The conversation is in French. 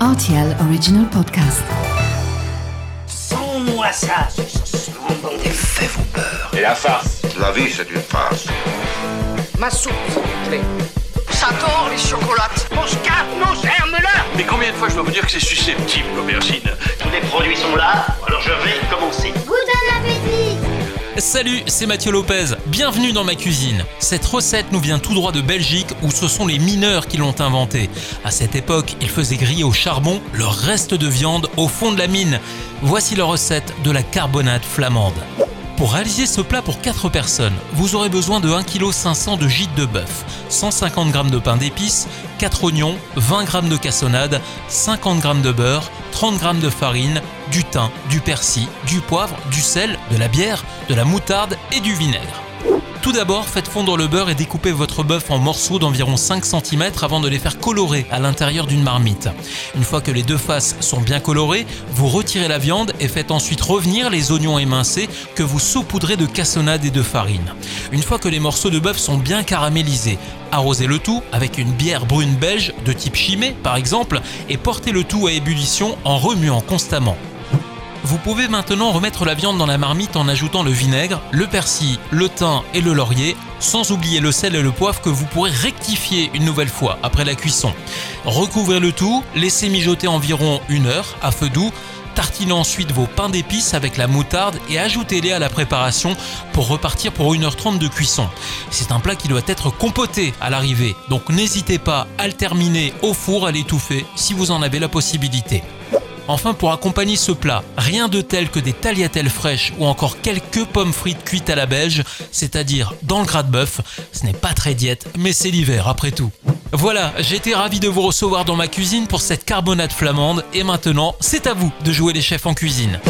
RTL Original Podcast. Sans-moi ça. Des faits vos peurs. Et la farce La vie, c'est une farce. Ma soupe, s'il vous plaît. J'adore les chocolates. Mon scarpe, mon germe-là Mais combien de fois je dois vous dire que c'est susceptible, l'aubergine? Tous les produits sont là, alors je vais commencer. Salut, c'est Mathieu Lopez. Bienvenue dans ma cuisine. Cette recette nous vient tout droit de Belgique où ce sont les mineurs qui l'ont inventée. À cette époque, ils faisaient griller au charbon leur reste de viande au fond de la mine. Voici la recette de la carbonate flamande. Pour réaliser ce plat pour 4 personnes, vous aurez besoin de 1,5 kg de gîte de bœuf, 150 g de pain d'épices, 4 oignons, 20 g de cassonade, 50 g de beurre, 30 g de farine, du thym, du persil, du poivre, du sel, de la bière, de la moutarde et du vinaigre. Tout d'abord, faites fondre le beurre et découpez votre bœuf en morceaux d'environ 5 cm avant de les faire colorer à l'intérieur d'une marmite. Une fois que les deux faces sont bien colorées, vous retirez la viande et faites ensuite revenir les oignons émincés que vous saupoudrez de cassonade et de farine. Une fois que les morceaux de bœuf sont bien caramélisés, arrosez le tout avec une bière brune belge de type chimée par exemple et portez le tout à ébullition en remuant constamment. Vous pouvez maintenant remettre la viande dans la marmite en ajoutant le vinaigre, le persil, le thym et le laurier, sans oublier le sel et le poivre que vous pourrez rectifier une nouvelle fois après la cuisson. Recouvrez le tout, laissez mijoter environ une heure à feu doux, tartinez ensuite vos pains d'épices avec la moutarde et ajoutez-les à la préparation pour repartir pour 1h30 de cuisson. C'est un plat qui doit être compoté à l'arrivée, donc n'hésitez pas à le terminer au four à l'étouffer si vous en avez la possibilité. Enfin, pour accompagner ce plat, rien de tel que des tagliatelles fraîches ou encore quelques pommes frites cuites à la beige, c'est-à-dire dans le gras de bœuf. Ce n'est pas très diète, mais c'est l'hiver après tout. Voilà, j'étais ravi de vous recevoir dans ma cuisine pour cette carbonate flamande et maintenant, c'est à vous de jouer les chefs en cuisine.